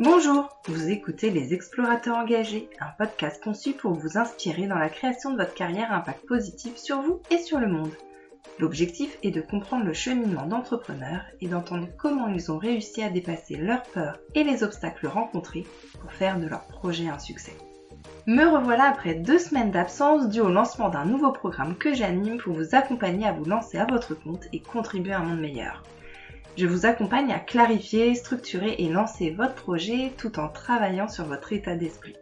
Bonjour, vous écoutez Les Explorateurs Engagés, un podcast conçu pour vous inspirer dans la création de votre carrière à impact positif sur vous et sur le monde. L'objectif est de comprendre le cheminement d'entrepreneurs et d'entendre comment ils ont réussi à dépasser leurs peurs et les obstacles rencontrés pour faire de leur projet un succès. Me revoilà après deux semaines d'absence dû au lancement d'un nouveau programme que j'anime pour vous accompagner à vous lancer à votre compte et contribuer à un monde meilleur. Je vous accompagne à clarifier, structurer et lancer votre projet tout en travaillant sur votre état d'esprit.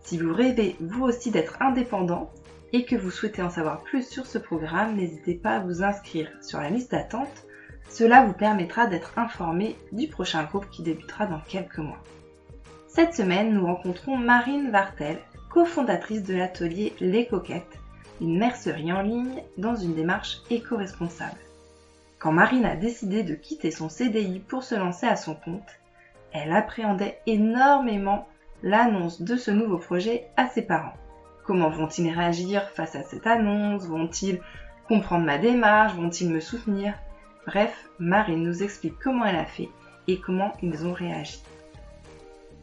Si vous rêvez vous aussi d'être indépendant et que vous souhaitez en savoir plus sur ce programme, n'hésitez pas à vous inscrire sur la liste d'attente. Cela vous permettra d'être informé du prochain groupe qui débutera dans quelques mois. Cette semaine, nous rencontrons Marine Vartel, cofondatrice de l'atelier Les Coquettes, une mercerie en ligne dans une démarche éco-responsable. Quand Marine a décidé de quitter son CDI pour se lancer à son compte, elle appréhendait énormément l'annonce de ce nouveau projet à ses parents. Comment vont-ils réagir face à cette annonce? Vont-ils comprendre ma démarche? Vont-ils me soutenir? Bref, Marine nous explique comment elle a fait et comment ils ont réagi.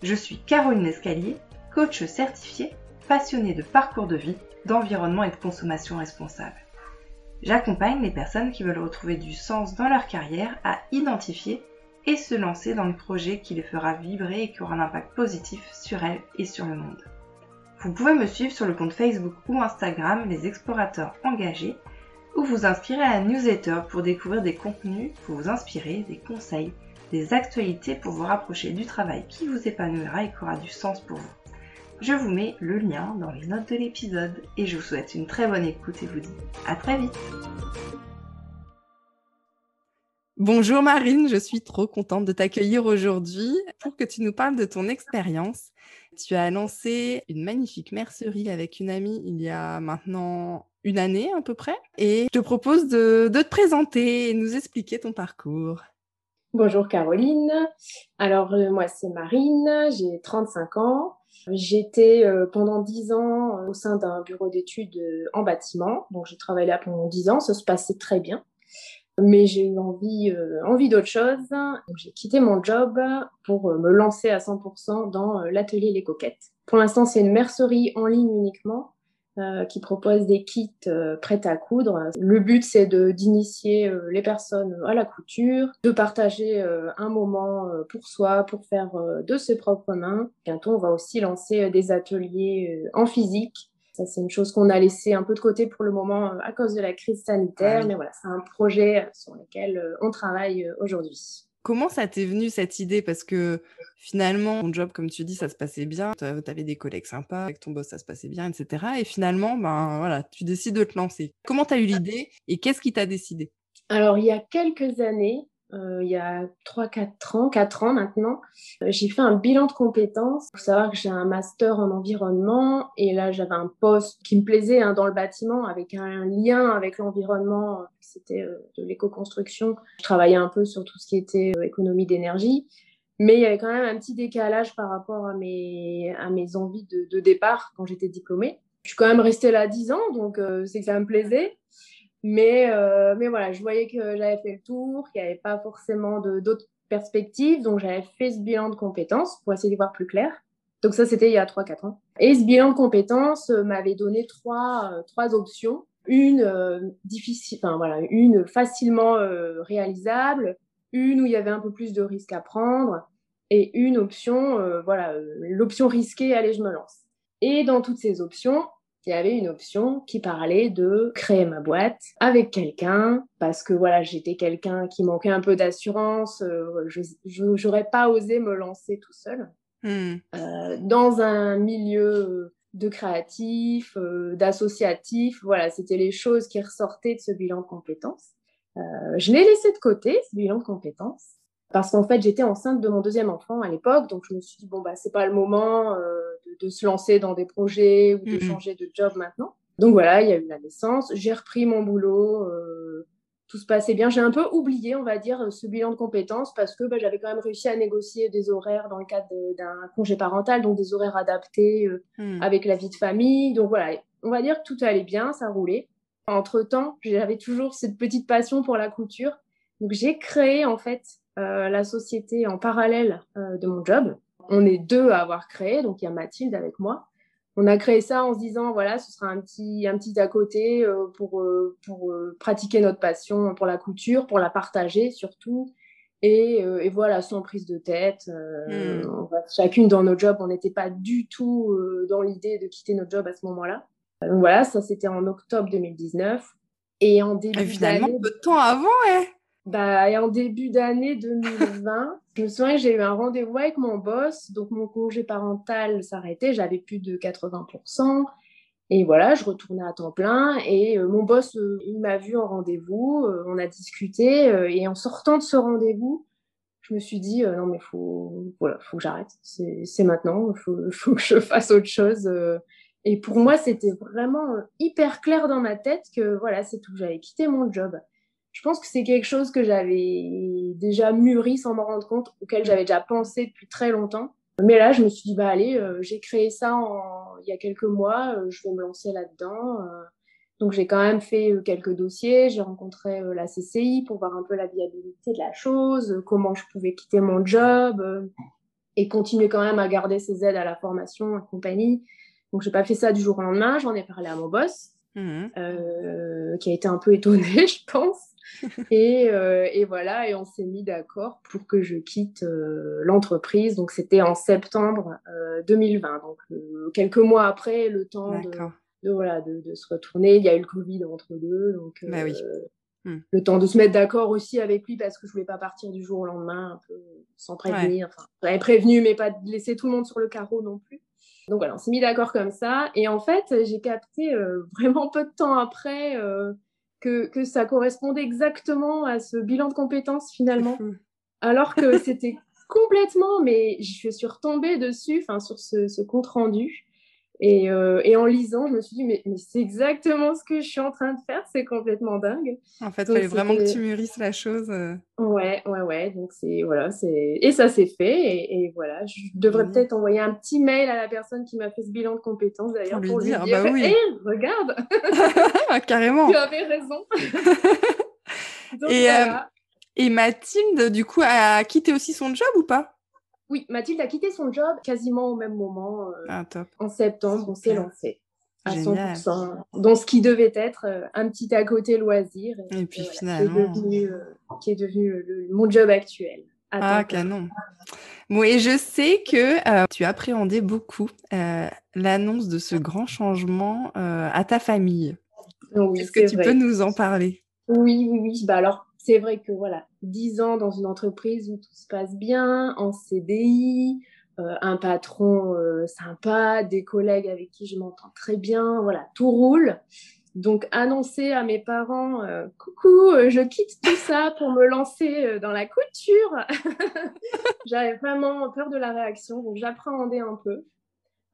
Je suis Caroline Escalier, coach certifié, passionnée de parcours de vie, d'environnement et de consommation responsable. J'accompagne les personnes qui veulent retrouver du sens dans leur carrière à identifier et se lancer dans le projet qui les fera vibrer et qui aura un impact positif sur elles et sur le monde. Vous pouvez me suivre sur le compte Facebook ou Instagram Les Explorateurs Engagés ou vous inscrire à la newsletter pour découvrir des contenus pour vous inspirer, des conseils, des actualités pour vous rapprocher du travail qui vous épanouira et qui aura du sens pour vous. Je vous mets le lien dans les notes de l'épisode et je vous souhaite une très bonne écoute et vous dis à très vite. Bonjour Marine, je suis trop contente de t'accueillir aujourd'hui pour que tu nous parles de ton expérience. Tu as lancé une magnifique mercerie avec une amie il y a maintenant une année à peu près et je te propose de, de te présenter et nous expliquer ton parcours. Bonjour Caroline. Alors euh, moi c'est Marine, j'ai 35 ans. J'étais euh, pendant 10 ans euh, au sein d'un bureau d'études en bâtiment. Donc j'ai travaillé là pendant 10 ans, ça se passait très bien. Mais j'ai eu envie, envie d'autre chose. Donc j'ai quitté mon job pour me lancer à 100% dans l'atelier Les Coquettes. Pour l'instant c'est une mercerie en ligne uniquement. Euh, qui propose des kits euh, prêts à coudre. Le but, c'est d'initier euh, les personnes à la couture, de partager un moment pour soi, pour faire de ses propres mains. Bientôt, on va aussi lancer des ateliers en physique. Ça, c'est une chose qu'on a laissé un peu de côté pour le moment à cause de la crise sanitaire, mais voilà, c'est un projet sur lequel on travaille aujourd'hui. Comment ça t'est venu cette idée? Parce que finalement, ton job, comme tu dis, ça se passait bien. Tu avais des collègues sympas, avec ton boss, ça se passait bien, etc. Et finalement, ben voilà, tu décides de te lancer. Comment tu as eu l'idée et qu'est-ce qui t'a décidé? Alors, il y a quelques années, il y a 3-4 ans, 4 ans maintenant, euh, j'ai fait un bilan de compétences. Il faut savoir que j'ai un master en environnement et là j'avais un poste qui me plaisait hein, dans le bâtiment avec un lien avec l'environnement. C'était euh, de l'éco-construction. Je travaillais un peu sur tout ce qui était économie d'énergie. Mais il y avait quand même un petit décalage par rapport à mes, à mes envies de, de départ quand j'étais diplômée. Je suis quand même restée là 10 ans, donc c'est que ça me plaisait. Mais, euh, mais voilà, je voyais que j'avais fait le tour, qu'il n'y avait pas forcément d'autres perspectives. Donc, j'avais fait ce bilan de compétences pour essayer d'y voir plus clair. Donc, ça, c'était il y a 3-4 ans. Et ce bilan de compétences euh, m'avait donné trois, euh, trois options. Une euh, difficile, enfin voilà, une facilement réalisable, une où il y avait un peu plus de risques à prendre, et une option, voilà, l'option risquée, allez, je me lance. Et dans toutes ces options, il y avait une option qui parlait de créer ma boîte avec quelqu'un parce que voilà j'étais quelqu'un qui manquait un peu d'assurance euh, je n'aurais pas osé me lancer tout seul hmm. euh, dans un milieu de créatif euh, d'associatif voilà c'était les choses qui ressortaient de ce bilan de compétences euh, je l'ai laissé de côté ce bilan de compétences parce qu'en fait j'étais enceinte de mon deuxième enfant à l'époque donc je me suis dit bon bah c'est pas le moment euh, de, se lancer dans des projets ou de changer de job maintenant. Donc voilà, il y a eu la naissance, j'ai repris mon boulot, euh, tout se passait bien. J'ai un peu oublié, on va dire, ce bilan de compétences parce que bah, j'avais quand même réussi à négocier des horaires dans le cadre d'un congé parental, donc des horaires adaptés euh, mm. avec la vie de famille. Donc voilà, on va dire que tout allait bien, ça roulait. Entre-temps, j'avais toujours cette petite passion pour la couture. Donc j'ai créé en fait la société en parallèle de mon job. On est deux à avoir créé, donc il y a Mathilde avec moi. On a créé ça en se disant, voilà, ce sera un petit, un petit à côté pour, pour pratiquer notre passion pour la couture, pour la partager surtout, euh, et, voilà, sans prise de tête. Euh, hmm. chacune dans nos jobs, on n'était pas du tout euh, dans l'idée de quitter notre job à ce moment-là. Donc voilà, ça c'était en octobre 2019. Et en début Finalement, peu de temps avant, ouais. Bah, et en début d'année 2020, je me souviens que j'ai eu un rendez-vous avec mon boss. Donc mon congé parental s'arrêtait, j'avais plus de 80%. Et voilà, je retournais à temps plein et euh, mon boss, euh, il m'a vu en rendez-vous, euh, on a discuté et en sortant de ce rendez-vous, je me suis dit non mais faut voilà, faut que j'arrête. C'est maintenant, faut, faut, que je fasse autre chose. Et pour moi, c'était vraiment hyper clair dans ma tête que voilà, c'est tout, j'avais quitté mon job. Je pense que c'est quelque chose que j'avais déjà mûri sans m'en rendre compte, auquel j'avais déjà pensé depuis très longtemps. Mais là, je me suis dit, bah allez, euh, j'ai créé ça il y a quelques mois, euh, je vais me lancer là-dedans. Euh. donc j'ai quand même fait quelques dossiers, j'ai rencontré la CCI pour voir un peu la viabilité de la chose, comment je pouvais quitter mon job et continuer quand même à garder ces aides à la formation et compagnie. Donc j'ai pas fait ça du jour au lendemain, j'en ai parlé à mon boss, mmh qui a été un peu étonné, je pense. Euh, et, voilà, et on s'est mis d'accord pour que je quitte euh, l'entreprise. Donc c'était en septembre 2020, euh, donc quelques mois après, le temps de, voilà, de, se retourner. Il y a eu le Covid entre deux, donc bah hmm. le temps de se mettre d'accord aussi avec lui parce que je voulais pas partir du jour au lendemain, un peu sans prévenir. Enfin, j'avais prévenu, mais pas laisser tout le monde sur le carreau non plus. Donc voilà, on s'est mis d'accord comme ça. Et en fait, j'ai capté vraiment peu de temps après que, ça correspondait exactement à ce bilan de compétences finalement. Alors que c'était complètement, mais je suis retombée dessus, enfin sur ce, ce compte rendu. Euh, et, en lisant, je me suis dit, mais, c'est exactement ce que je suis en train de faire, c'est complètement dingue. En fait, il fallait vraiment que tu mûrisses la chose. Euh. Ouais, ouais, ouais. Donc, c'est, voilà, c'est... Et ça s'est fait. Et, voilà, je devrais peut-être envoyer un petit mail à la personne qui m'a fait ce bilan de compétences d'ailleurs pour, lui dire, bah oui. Regarde Carrément Tu avais raison et, euh, et Mathilde, du coup, a quitté aussi son job ou pas? Oui, Mathilde a quitté son job quasiment au même moment. Euh, ah, en septembre, on s'est lancé à 100% dans ce qui devait être euh, un petit à côté loisir. Et, puis finalement. Qui est devenu, euh, mon job actuel. Ah, canon. Bon, et je sais que tu appréhendais beaucoup l'annonce de ce grand changement à ta famille. Est-ce que tu peux nous en parler? Oui, oui, oui. Bah alors, c'est vrai que voilà, 10 ans dans une entreprise où tout se passe bien, en CDI, euh, un patron euh, sympa, des collègues avec qui je m'entends très bien, voilà, tout roule. Donc annoncer à mes parents, euh, coucou, je quitte tout ça pour me lancer dans la couture. J'avais vraiment peur de la réaction, donc j'appréhendais un peu.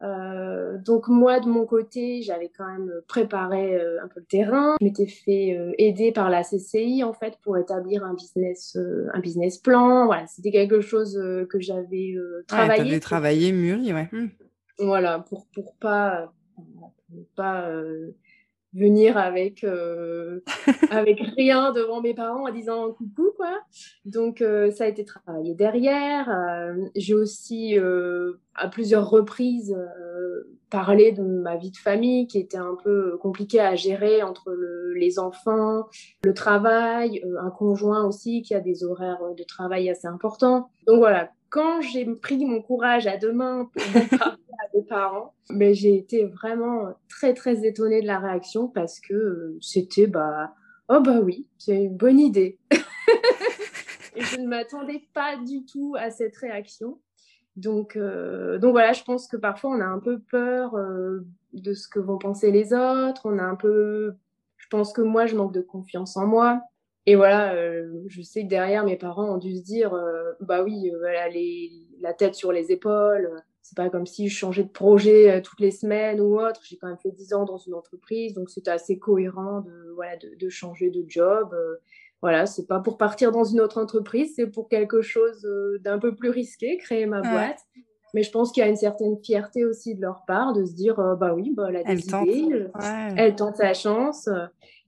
Euh, donc moi de mon côté, j'avais quand même préparé euh, un peu le terrain. Je m'étais fait euh, aider par la CCI en fait pour établir un business, un business plan. Voilà, c'était quelque chose que j'avais travaillé. Ouais, travaillé, mûri, ouais. Hmm. Voilà, pour pour pas pour pas venir avec euh, avec rien devant mes parents en disant coucou quoi. Donc euh, ça a été travaillé derrière. Euh, j'ai aussi à plusieurs reprises parlé de ma vie de famille qui était un peu compliquée à gérer entre les enfants, le travail, un conjoint aussi qui a des horaires de travail assez importants. Donc voilà, quand j'ai pris mon courage à deux mains pour parents, mais j'ai été vraiment très très étonnée de la réaction parce que euh, c'était bah oh bah oui, c'est une bonne idée. Je ne m'attendais pas du tout à cette réaction. Donc, euh, donc voilà, je pense que parfois on a un peu peur euh, de ce que vont penser les autres. On a un peu, je pense que moi, je manque de confiance en moi. Et voilà, je sais que derrière, mes parents ont dû se dire, bah oui, voilà, la tête sur les épaules. C'est pas comme si je changeais de projet toutes les semaines ou autre. J'ai quand même fait 10 ans dans une entreprise, donc c'était assez cohérent de, voilà, de, de changer de job. voilà, c'est pas pour partir dans une autre entreprise, c'est pour quelque chose d'un peu plus risqué, créer ma boîte. Mais je pense qu'il y a une certaine fierté aussi de leur part de se dire, bah oui, bah, elle a des elle idées, tente. elle tente sa chance.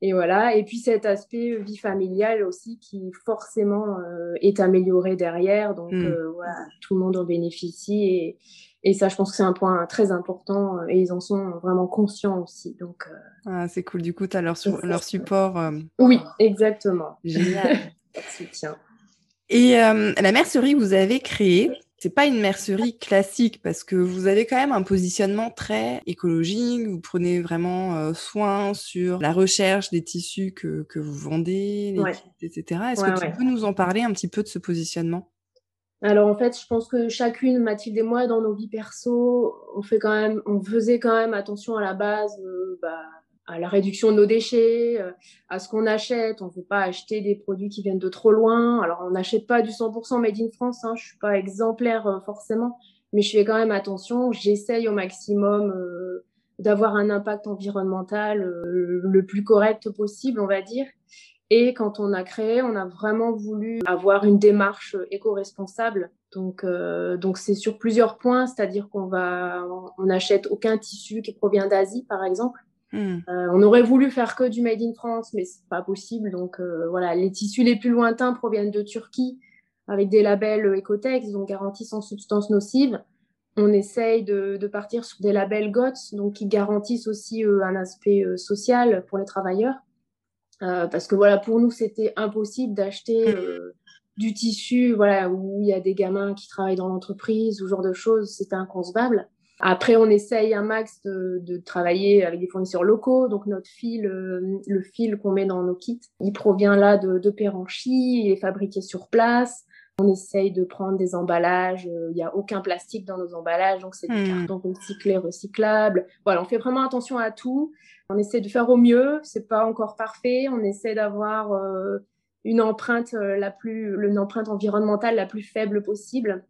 Et voilà. Et puis cet aspect vie familiale aussi qui forcément est amélioré derrière. Donc mmh. voilà, tout le monde en bénéficie. Et, et ça, je pense que c'est un point très important et ils en sont vraiment conscients aussi. Donc, ah, c'est cool. Du coup, tu as leur, leur support. Oui, exactement. Génial. soutien. Et la mercerie que vous avez créée, c'est pas une mercerie classique parce que vous avez quand même un positionnement très écologique. Vous prenez vraiment euh, soin sur la recherche des tissus que, que vous vendez, etc. Est-ce que tu peux nous en parler un petit peu de ce positionnement? Alors en fait, je pense que chacune, Mathilde et moi, dans nos vies perso, on fait quand même, on faisait quand même attention à la base, euh, bah, à la réduction de nos déchets, euh, à ce qu'on achète. On ne veut pas acheter des produits qui viennent de trop loin. Alors, on n'achète pas du 100% made in France. Hein. Je suis pas exemplaire euh, forcément, mais je fais quand même attention. J'essaye au maximum d'avoir un impact environnemental le plus correct possible, on va dire. Et quand on a créé, on a vraiment voulu avoir une démarche éco-responsable. Donc, donc c'est sur plusieurs points, c'est-à-dire qu'on va, on n'achète aucun tissu qui provient d'Asie, par exemple. Hmm. Euh, on aurait voulu faire que du made in France, mais c'est pas possible. Donc euh, voilà, les tissus les plus lointains proviennent de Turquie avec des labels Ecotex, donc garantis sans substances nocives. On essaye de, partir sur des labels GOTS, donc qui garantissent aussi euh, un aspect social pour les travailleurs. Parce que voilà, pour nous, c'était impossible d'acheter hmm. du tissu, voilà, où il y a des gamins qui travaillent dans l'entreprise, ou ce genre de choses, c'était inconcevable. Après, on essaye un max de, travailler avec des fournisseurs locaux. Donc, notre fil, euh, le fil qu'on met dans nos kits, il provient là de, de Péranchy, il est fabriqué sur place. On essaye de prendre des emballages. Euh, il n'y a aucun plastique dans nos emballages, donc c'est des hmm. cartons recyclés, recyclables. Voilà, on fait vraiment attention à tout. On essaie de faire au mieux. C'est pas encore parfait. On essaie d'avoir euh, une empreinte la plus, une empreinte environnementale la plus faible possible.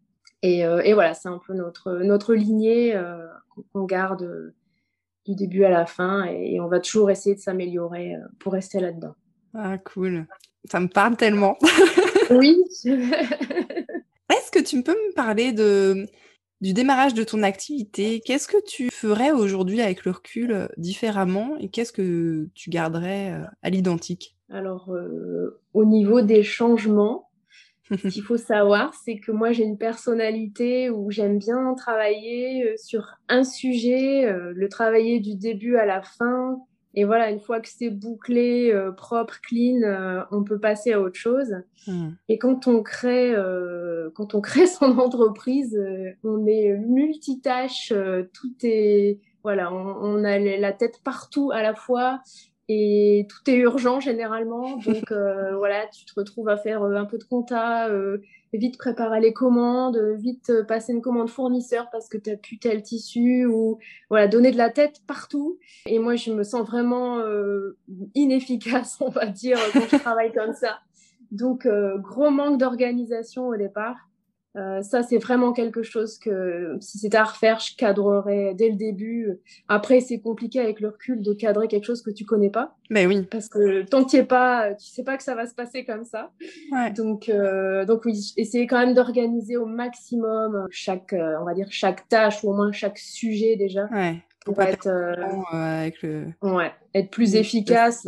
Euh, et, voilà, c'est un peu notre, notre lignée euh, qu'on garde euh, du début à la fin et, on va toujours essayer de s'améliorer pour rester là-dedans. Ah, cool. Ça me parle tellement. oui. Est-ce que tu peux me parler de, du démarrage de ton activité? Qu'est-ce que tu ferais aujourd'hui avec le recul différemment? Et qu'est-ce que tu garderais à l'identique? Alors, au niveau des changements, ce qu'il faut savoir, c'est que moi, j'ai une personnalité où j'aime bien travailler euh, sur un sujet, euh, le travailler du début à la fin. Et voilà, une fois que c'est bouclé, euh, propre, clean, on peut passer à autre chose. Hmm. Et quand on crée, quand on crée son entreprise, on est multitâche, tout est, voilà, on, on, a la tête partout à la fois et tout est urgent généralement. Donc euh, voilà, tu te retrouves à faire euh, un peu de compta, euh, vite préparer les commandes, vite passer une commande fournisseur parce que tu as plus tel tissu ou voilà, donner de la tête partout. Et moi, je me sens vraiment inefficace, on va dire, quand je travaille comme ça. Donc gros manque d'organisation au départ. Euh, ça, c'est vraiment quelque chose que, si c'était à refaire, je cadrerais dès le début. Après, c'est compliqué avec le recul de cadrer quelque chose que tu connais pas. Mais oui. Parce que tant que tu es pas, tu sais pas que ça va se passer comme ça. Donc, euh, donc oui, essayer quand même d'organiser au maximum chaque, euh, on va dire, chaque tâche ou au moins chaque sujet déjà. Ouais. Pour, être, avec le... ouais, être plus efficace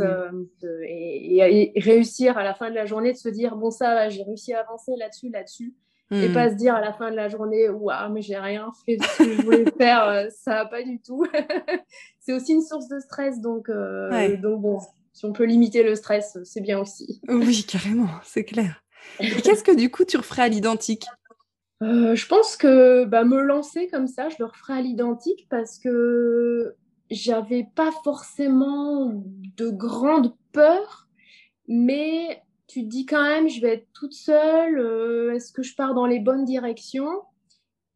et, et, réussir à la fin de la journée de se dire bon ça j'ai réussi à avancer là-dessus là-dessus et hmm. pas se dire à la fin de la journée waouh mais j'ai rien fait ce que je voulais faire euh, ça va pas du tout c'est aussi une source de stress donc euh, donc bon si on peut limiter le stress c'est bien aussi. Oui carrément c'est clair. Et qu'est-ce que du coup tu referais à l'identique? Euh, je pense que bah, me lancer comme ça je le referais à l'identique parce que j'avais pas forcément de grande peur mais tu te dis quand même, je vais être toute seule, euh, est-ce que je pars dans les bonnes directions?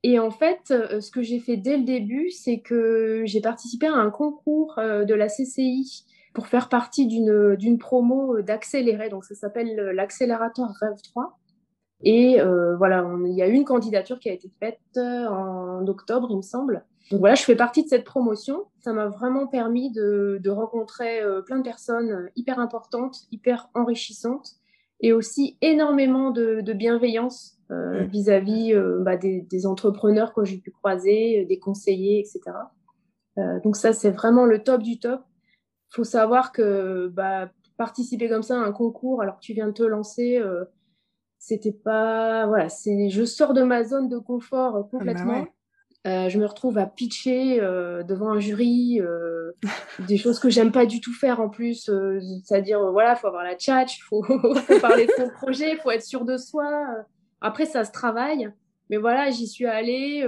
Et en fait, euh, ce que j'ai fait dès le début, c'est que j'ai participé à un concours euh, de la CCI pour faire partie d'une promo d'accéléré. Donc, ça s'appelle l'accélérateur Rêve 3. Et voilà, il y a une candidature qui a été faite en octobre, il me semble. Donc voilà, je fais partie de cette promotion. Ça m'a vraiment permis de, de rencontrer plein de personnes hyper importantes, hyper enrichissantes et aussi énormément de, bienveillance euh, mm. vis-à-vis euh, bah, des, entrepreneurs que j'ai pu croiser, euh, des conseillers, etc. donc ça, c'est vraiment le top du top. faut savoir que bah, participer comme ça à un concours alors que tu viens de te lancer, c'était pas voilà c'est je sors de ma zone de confort Ah bah complètement Euh, je me retrouve à pitcher euh, devant un jury euh, des choses que j'aime pas du tout faire en plus euh, c'est-à-dire euh, voilà faut avoir la tchatch faut, faut parler de son projet faut être sûr de soi. Après ça se travaille. Mais voilà j'y suis allée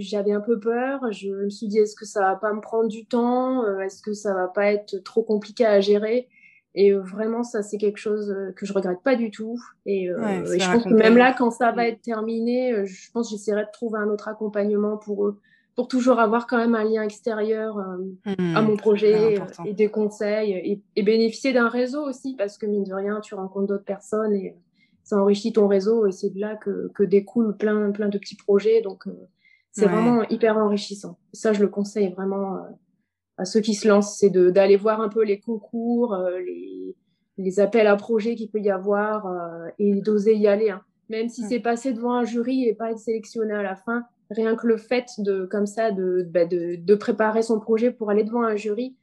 j'avais un peu peur. Je me suis dit est-ce que ça va pas me prendre du temps? Est-ce que ça va pas être trop compliqué à gérer? Et euh, vraiment, ça, c'est quelque chose euh, que je regrette pas du tout. Et, euh, Ouais, se et je pense que même là, quand ça va être terminé, euh, je pense que j'essaierai de trouver un autre accompagnement pour eux, pour toujours avoir quand même un lien extérieur euh, à Mmh, mon projet et des conseils et, et bénéficier d'un réseau aussi, parce que mine de rien, tu rencontres d'autres personnes et ça enrichit ton réseau et c'est de là que, que découlent plein, plein de petits projets. Donc, euh, c'est Ouais. vraiment hyper enrichissant. Ça, je le conseille vraiment euh, à ceux qui se lancent, c'est d'aller voir un peu les concours, euh, les, les appels à projets qu'il peut y avoir euh, et d'oser y aller. hein. Même si Ouais. c'est passer devant un jury et pas être sélectionné à la fin, rien que le fait de comme ça de, bah, de, de préparer son projet pour aller devant un jury,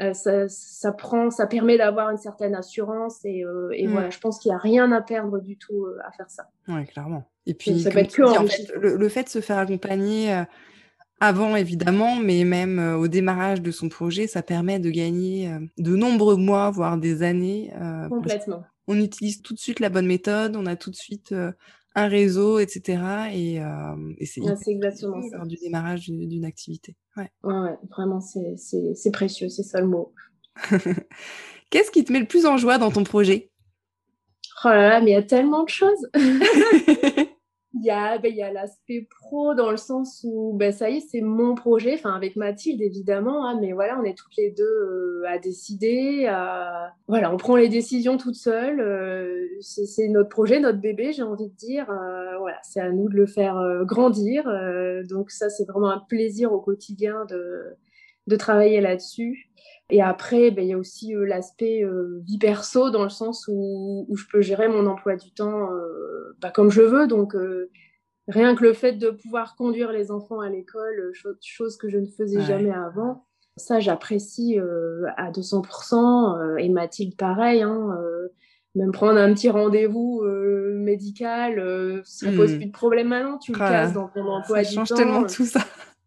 euh, ça, ça prend, ça permet d'avoir une certaine assurance et, euh, et Mm. voilà, je pense qu'il n'y a rien à perdre du tout euh, à faire ça. Ouais, clairement. Et puis, ça peut comme être tu que dis, en enrichissant. fait, le, le fait de se faire accompagner avant, évidemment, mais même euh, au démarrage de son projet, ça permet de gagner euh, de nombreux mois, voire des années. euh, Complètement. on utilise tout de suite la bonne méthode, on a tout de suite un réseau, etc. Et, et c'est c'est exactement ça. lors du démarrage d'une activité. Ouais. Ouais, ouais, vraiment, c'est précieux, c'est ça le mot. Qu'est-ce qui te met le plus en joie dans ton projet? Oh là là, mais il y a tellement de choses. Il y a, ben, a l'aspect pro dans le sens où, ben, ça y est, c'est mon projet, enfin, avec Mathilde, évidemment, hein, mais voilà, on est toutes les deux euh, à décider, à... voilà, on prend les décisions toutes seules, euh, c'est c'est notre projet, notre bébé, j'ai envie de dire, euh, voilà, c'est à nous de le faire euh, grandir, euh, donc ça, c'est vraiment un plaisir au quotidien de, de travailler là-dessus. Et après, ben, il y a aussi euh, l'aspect euh, vie perso dans le sens où, où je peux gérer mon emploi du temps euh, bah, comme je veux. Donc, rien que le fait de pouvoir conduire les enfants à l'école, cho- chose que je ne faisais Ouais. jamais avant, ça, j'apprécie à 200%. euh, et Mathilde, pareil. Hein, même prendre un petit rendez-vous médical, ça pose Hmm. plus de problème maintenant. Tu le Ah, cases dans ton emploi Ça du change temps. tellement euh, tout ça.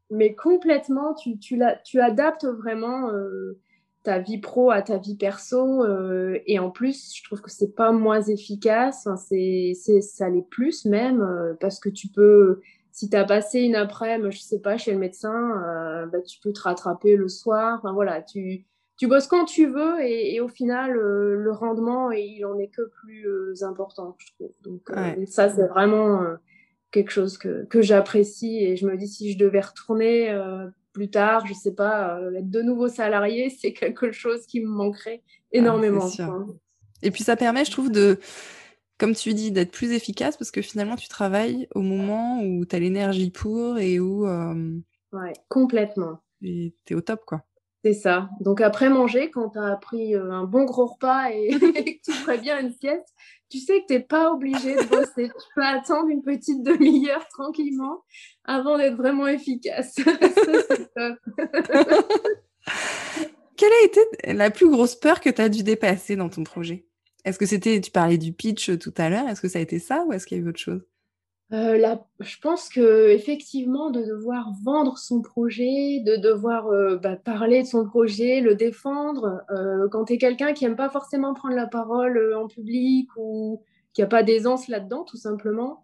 mais complètement, tu, tu, la- tu adaptes vraiment euh, ta vie pro à ta vie perso. euh, et en plus, je trouve que c'est pas moins efficace, hein, c'est, c'est, ça l'est plus même, euh, parce que tu peux, si tu as passé une après-midi, je sais pas, chez le médecin, euh, bah, tu peux te rattraper le soir. Enfin voilà, tu, tu bosses quand tu veux et, et au final, le rendement, il en est que plus important, je trouve. Donc Ouais. ça, c'est vraiment quelque chose que, que j'apprécie et je me dis si je devais retourner plus tard, je sais pas, euh, être de nouveau salarié, c'est quelque chose qui me manquerait énormément. Ah. Et puis ça permet, je trouve, de, comme tu dis, d'être plus efficace parce que finalement tu travailles au moment où tu as l'énergie pour et où euh, Ouais, complètement. tu es au top, quoi. C'est ça. Donc après manger, quand tu as pris euh, un bon gros repas et, et que tu ferais bien une sieste, tu sais que tu n'es pas obligé de bosser. Tu peux attendre une petite demi-heure tranquillement avant d'être vraiment efficace. Ça. Quelle a été la plus grosse peur que tu as dû dépasser dans ton projet? Est-ce que c'était, tu parlais du pitch tout à l'heure, est-ce que ça a été ça ou est-ce qu'il y a eu autre chose? Euh, là, je pense que effectivement, de devoir vendre son projet, de devoir euh, bah, parler de son projet, le défendre, euh, quand tu es quelqu'un qui aime pas forcément prendre la parole euh, en public ou qui a pas d'aisance là-dedans, tout simplement,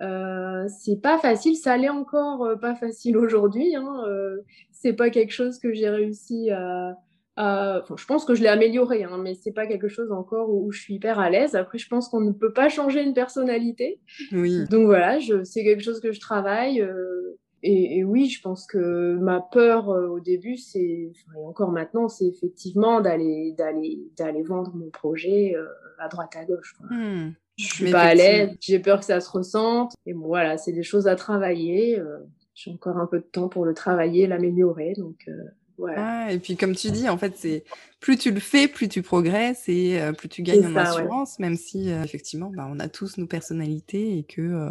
euh, c'est pas facile. Ça l'est encore euh, pas facile aujourd'hui. Hein, euh, c'est pas quelque chose que j'ai réussi à. à- enfin, je pense que je l'ai amélioré, hein, mais c'est pas quelque chose encore où, où je suis hyper à l'aise. Après, je pense qu'on ne peut pas changer une personnalité. Oui. Donc voilà, c'est quelque chose que je travaille. euh, et, et oui, je pense que ma peur euh, au début, c'est, enfin, et encore maintenant, c'est effectivement d'aller, d'aller, d'aller vendre mon projet euh, à droite à gauche. quoi. Hmm. Je suis Mais pas à l'aise, j'ai peur que ça se ressente. Et bon, voilà, c'est des choses à travailler. euh, j'ai encore un peu de temps pour le travailler, l'améliorer. Donc euh, voilà. Ah, et puis comme tu dis, en fait, c'est plus tu le fais, plus tu progresses et euh, plus tu gagnes en ouais. assurance, même si effectivement, bah, on a tous nos personnalités et que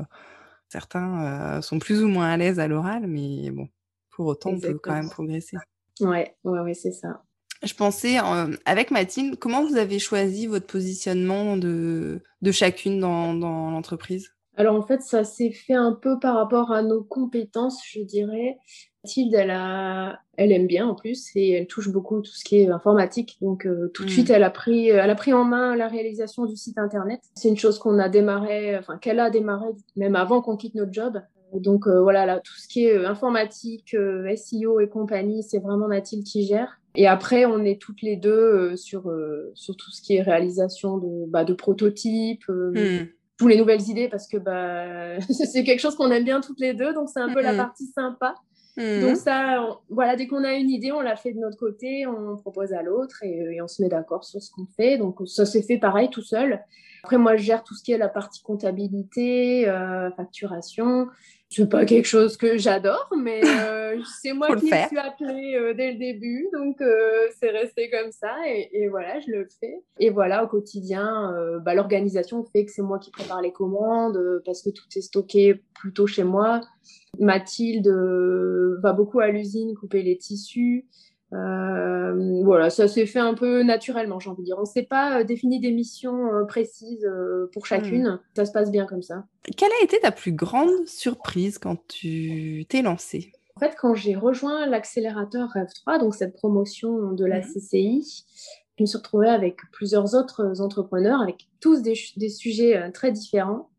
certains sont plus ou moins à l'aise à l'oral, mais bon, pour autant, on peut quand même progresser. Ouais, ouais, ouais, c'est ça. Je pensais, avec Mathilde, comment vous avez choisi votre positionnement de, de chacune dans, dans l'entreprise? Alors en fait, ça s'est fait un peu par rapport à nos compétences, je dirais. Mathilde, elle, a... elle aime bien en plus et elle touche beaucoup tout ce qui est informatique. Donc euh, tout de mm. suite, elle a, pris, elle a pris en main la réalisation du site internet. C'est une chose qu'on a démarré, enfin qu'elle a démarré même avant qu'on quitte notre job. Donc euh, voilà, là, tout ce qui est euh, informatique, SEO et compagnie, c'est vraiment Mathilde qui gère. Et après, on est toutes les deux sur, sur tout ce qui est réalisation de, bah, de prototypes. Mm tous les nouvelles idées parce que bah, c'est quelque chose qu'on aime bien toutes les deux, donc c'est un peu la partie sympa. Donc ça, voilà, dès qu'on a une idée, on la fait de notre côté, on propose à l'autre et, on se met d'accord sur ce qu'on fait. Donc ça s'est fait pareil tout seul. Après, moi, je gère tout ce qui est la partie comptabilité, euh, facturation c'est pas quelque chose que j'adore, mais euh, c'est moi qui suis appelée euh, dès le début, donc euh, c'est resté comme ça et, voilà, je le fais. Et voilà, au quotidien, bah, l'organisation fait que c'est moi qui prépare les commandes parce que tout est stocké plutôt chez moi. Mathilde va beaucoup à l'usine couper les tissus. Euh, voilà, ça s'est fait un peu naturellement, j'ai envie de dire. On ne s'est pas euh, défini des missions euh, précises pour chacune. Hmm. Ça se passe bien comme ça. Quelle a été ta plus grande surprise quand tu t'es lancée? En fait, quand j'ai rejoint l'accélérateur Rêve 3, donc cette promotion de la hmm. CCI, je me suis retrouvée avec plusieurs autres entrepreneurs, avec tous des, des sujets très différents.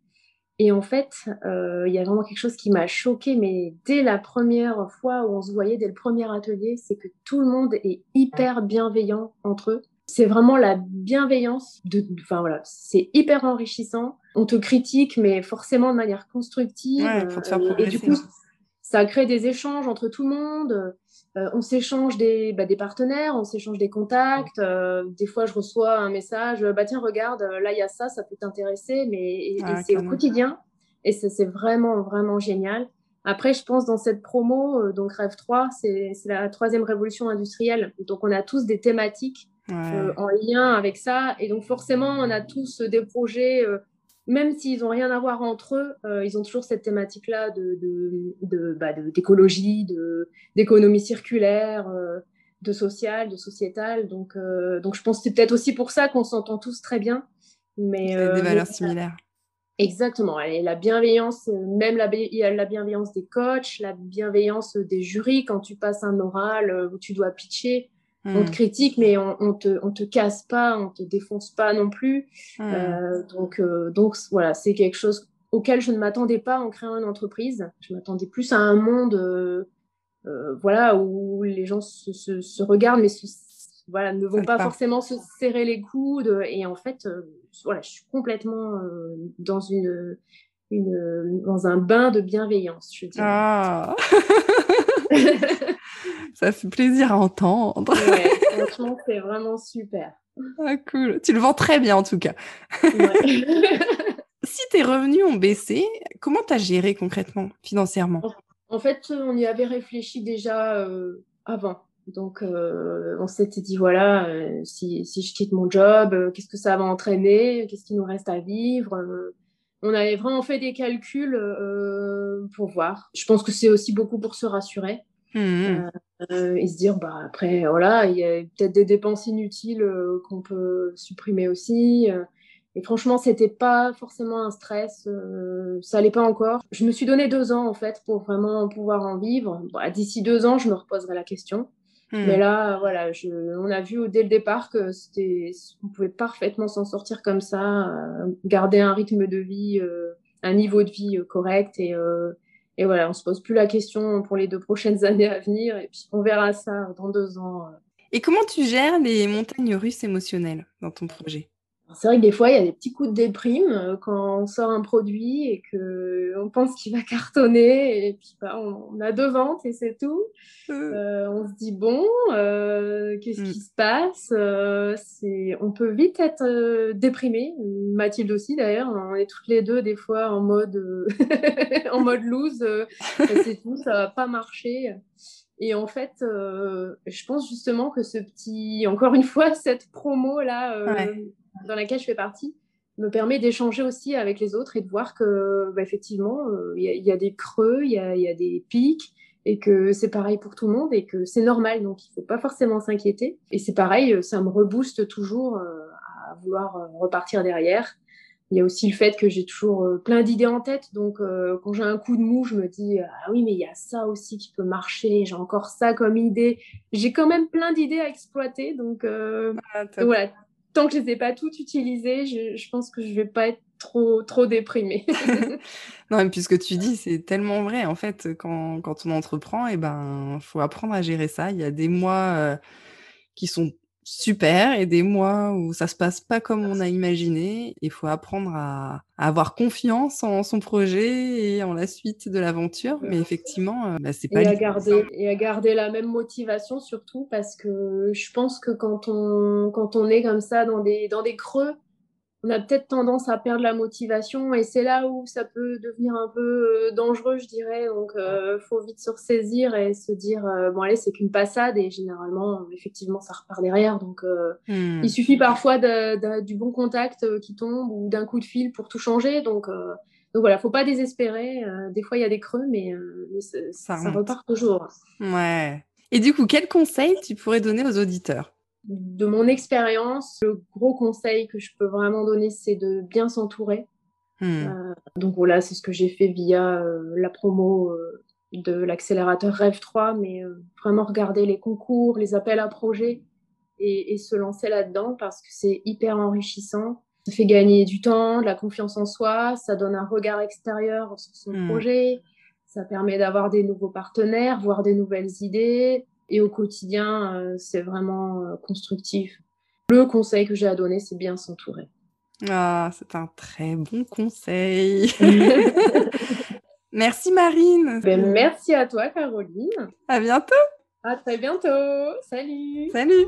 Et en fait, euh, il y a vraiment quelque chose qui m'a choquée, mais dès la première fois où on se voyait, dès le premier atelier, c'est que tout le monde est hyper bienveillant entre eux. C'est vraiment la bienveillance. De, enfin voilà, c'est hyper enrichissant. On te critique, mais forcément de manière constructive. pour te faire progresser. Et du coup, ça crée des échanges entre tout le monde. Euh, on s'échange des, bah, des, partenaires, on s'échange des contacts. Euh, des fois, je reçois un message, bah tiens, regarde, là, il y a ça, ça peut t'intéresser, mais c'est au quotidien. Et c'est vraiment, vraiment génial. Après, je pense dans cette promo, euh, donc Rêve 3, c'est la troisième révolution industrielle. Donc, on a tous des thématiques en lien avec ça. Et donc, forcément, on a tous des projets même s'ils n'ont rien à voir entre eux, euh, ils ont toujours cette thématique-là de, de, bah, d'écologie, de, d'économie circulaire, euh, de social, de sociétal. Donc, euh, donc je pense que c'est peut-être aussi pour ça qu'on s'entend tous très bien. Mais, des valeurs similaires. Exactement. Et la bienveillance, même la, la bienveillance des coachs, la bienveillance des jurys quand tu passes un oral où tu dois pitcher. On te critique, mais on, on, te, on te casse pas, on te défonce pas non plus. Hmm. Euh, donc, euh, donc voilà, c'est quelque chose auquel je ne m'attendais pas en créant une entreprise. Je m'attendais plus à un monde, euh, voilà, où les gens se, se, regardent, mais voilà, ne vont pas, forcément se serrer les coudes. Et en fait, voilà, je suis complètement dans une, une, dans un bain de bienveillance, je dirais. Ah Ça fait plaisir à entendre. Ouais, franchement, c'est vraiment super. Ah, cool. Tu le vends très bien en tout cas. si tes revenus ont baissé, comment tu as géré concrètement, financièrement? En fait, on y avait réfléchi déjà euh, avant. Donc, euh, on s'était dit, voilà, euh, si, si, je quitte mon job, qu'est-ce que ça va entraîner? Qu'est-ce qu'il nous reste à vivre? On avait vraiment fait des calculs pour voir. Je pense que c'est aussi beaucoup pour se rassurer. Mmh. Euh, et se dire bah après voilà il y a peut-être des dépenses inutiles euh, qu'on peut supprimer aussi euh. et franchement c'était pas forcément un stress ça allait pas encore je me suis donné deux ans en fait pour vraiment pouvoir en vivre d'ici deux ans je me reposerai la question mmh. mais là voilà je, on a vu dès le départ que c'était on pouvait parfaitement s'en sortir comme ça garder un rythme de vie un niveau de vie correct et et voilà, on se pose plus la question pour les deux prochaines années à venir. Et puis, on verra ça dans deux ans. Euh. Et comment tu gères les montagnes russes émotionnelles dans ton projet? C'est vrai que des fois, il y a des petits coups de déprime euh, quand on sort un produit et qu'on pense qu'il va cartonner et puis bah, on, a deux ventes et c'est tout. Euh, on se dit, bon, euh, qu'est-ce qui mm. se passe? C'est... On peut vite être déprimé. Mathilde aussi, d'ailleurs. On est toutes les deux, des fois, en mode, en mode loose. c'est tout, ça va pas marcher. Et en fait, je pense justement que ce petit, encore une fois, cette promo là, dans laquelle je fais partie me permet d'échanger aussi avec les autres et de voir que bah, effectivement euh, il y, a des creux, il y a, des pics et que c'est pareil pour tout le monde et que c'est normal, donc il faut pas forcément s'inquiéter. Et c'est pareil, ça me rebooste toujours à vouloir repartir derrière. Il y a aussi le fait que j'ai toujours plein d'idées en tête, donc quand j'ai un coup de mou, je me dis ah oui mais il y a ça aussi qui peut marcher, j'ai encore ça comme idée. J'ai quand même plein d'idées à exploiter, donc, ah, voilà. Tant que je les ai pas toutes utilisées, je, je pense que je vais pas être trop, trop déprimée. non, et puis ce que tu dis, c'est tellement vrai. En fait, quand, quand on entreprend, il eh ben, faut apprendre à gérer ça. Il y a des mois euh, qui sont super et des mois où ça se passe pas comme on a imaginé. Il faut apprendre à, avoir confiance en son projet et en la suite de l'aventure. Mais effectivement, euh, bah, c'est pas et à garder et à garder la même motivation surtout parce que je pense que quand on quand on est comme ça dans des dans des creux, on a peut-être tendance à perdre la motivation et c'est là où ça peut devenir un peu euh, dangereux, je dirais. Donc, il euh, faut vite se ressaisir et se dire euh, bon allez, c'est qu'une passade et généralement, effectivement, ça repart derrière. Donc, hmm. il suffit parfois du bon contact qui tombe ou d'un coup de fil pour tout changer. Donc, donc voilà, faut pas désespérer. des fois, il y a des creux, mais, ça repart toujours. Ouais. Et du coup, quel conseil tu pourrais donner aux auditeurs? De mon expérience, le gros conseil que je peux vraiment donner, c'est de bien s'entourer. Hmm. Euh, donc voilà, c'est ce que j'ai fait via euh, la promo euh, de l'accélérateur Rêve 3, mais vraiment regarder les concours, les appels à projets et, se lancer là-dedans parce que c'est hyper enrichissant. Ça fait gagner du temps, de la confiance en soi, ça donne un regard extérieur sur son hmm. projet, ça permet d'avoir des nouveaux partenaires, voir des nouvelles idées, et au quotidien, euh, c'est vraiment euh, constructif. Le conseil que j'ai à donner, c'est bien s'entourer. Ah, c'est un très bon conseil. merci Marine. Ben, merci à toi Caroline. À bientôt. À très bientôt. Salut. Salut.